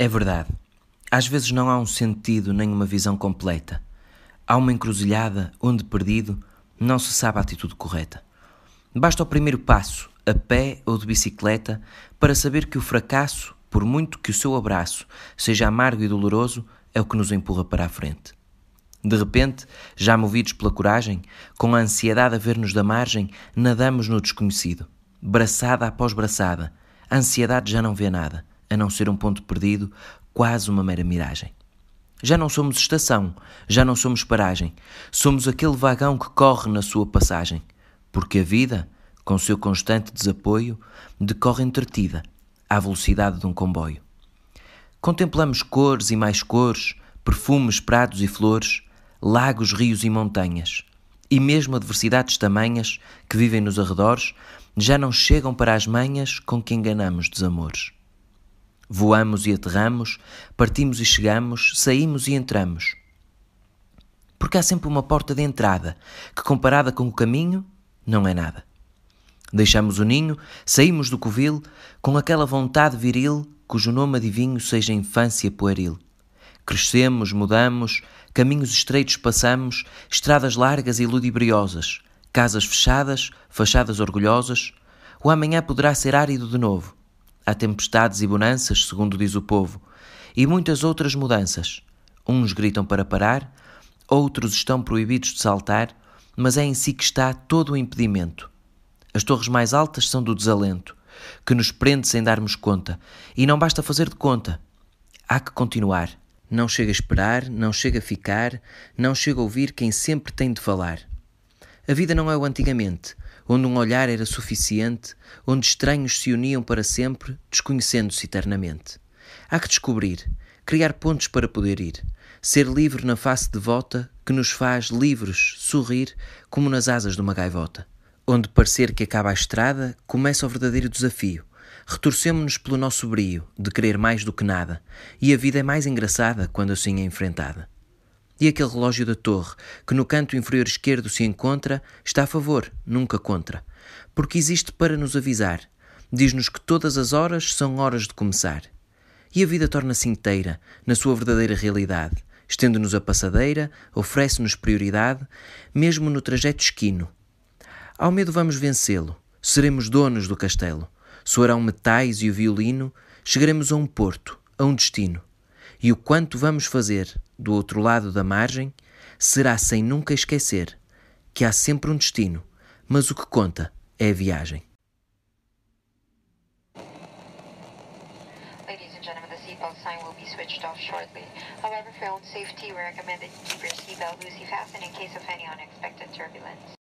É verdade. Às vezes não há um sentido nem uma visão completa. Há uma encruzilhada onde, perdido, não se sabe a atitude correta. Basta o primeiro passo, a pé ou de bicicleta, para saber que o fracasso, por muito que o seu abraço seja amargo e doloroso, é o que nos empurra para a frente. De repente, já movidos pela coragem, com a ansiedade a ver-nos da margem, nadamos no desconhecido. Braçada após braçada, a ansiedade já não vê nada a não ser um ponto perdido, quase uma mera miragem. Já não somos estação, já não somos paragem, somos aquele vagão que corre na sua passagem, porque a vida, com seu constante desapoio, decorre entretida, à velocidade de um comboio. Contemplamos cores e mais cores, perfumes, prados e flores, lagos, rios e montanhas, e mesmo adversidades tamanhas que vivem nos arredores já não chegam para as manhas com que enganamos desamores. Voamos e aterramos, partimos e chegamos, saímos e entramos. Porque há sempre uma porta de entrada que, comparada com o caminho, não é nada. Deixamos o ninho, saímos do covil com aquela vontade viril cujo nome adivinho seja infância pueril. Crescemos, mudamos, caminhos estreitos passamos, estradas largas e ludibriosas, casas fechadas, fachadas orgulhosas. O amanhã poderá ser árido de novo Há tempestades e bonanças, segundo diz o povo, e muitas outras mudanças. Uns gritam para parar, outros estão proibidos de saltar, mas é em si que está todo o impedimento. As torres mais altas são do desalento, que nos prende sem darmos conta, e não basta fazer de conta. Há que continuar. Não chega a esperar, não chega a ficar, não chega a ouvir quem sempre tem de falar. A vida não é o antigamente, onde um olhar era suficiente, onde estranhos se uniam para sempre, desconhecendo-se eternamente. Há que descobrir, criar pontos para poder ir, ser livre na face devota que nos faz livres sorrir como nas asas de uma gaivota. Onde parecer que acaba a estrada, começa o verdadeiro desafio. Retorcemos-nos pelo nosso brio, de querer mais do que nada, e a vida é mais engraçada quando assim é enfrentada. E aquele relógio da torre, que no canto inferior esquerdo se encontra, está a favor, nunca contra. Porque existe para nos avisar. Diz-nos que todas as horas são horas de começar. E a vida torna-se inteira, na sua verdadeira realidade. Estende-nos a passadeira, oferece-nos prioridade, mesmo no trajeto esquino. Ao medo vamos vencê-lo, seremos donos do castelo. Soarão metais e o violino, chegaremos a um porto, a um destino e o quanto vamos fazer do outro lado da margem será sem nunca esquecer que há sempre um destino, mas o que conta é a viagem. However, for own safety, we recommend that you keep your seatbelt loosely fastened in case of any unexpected turbulence.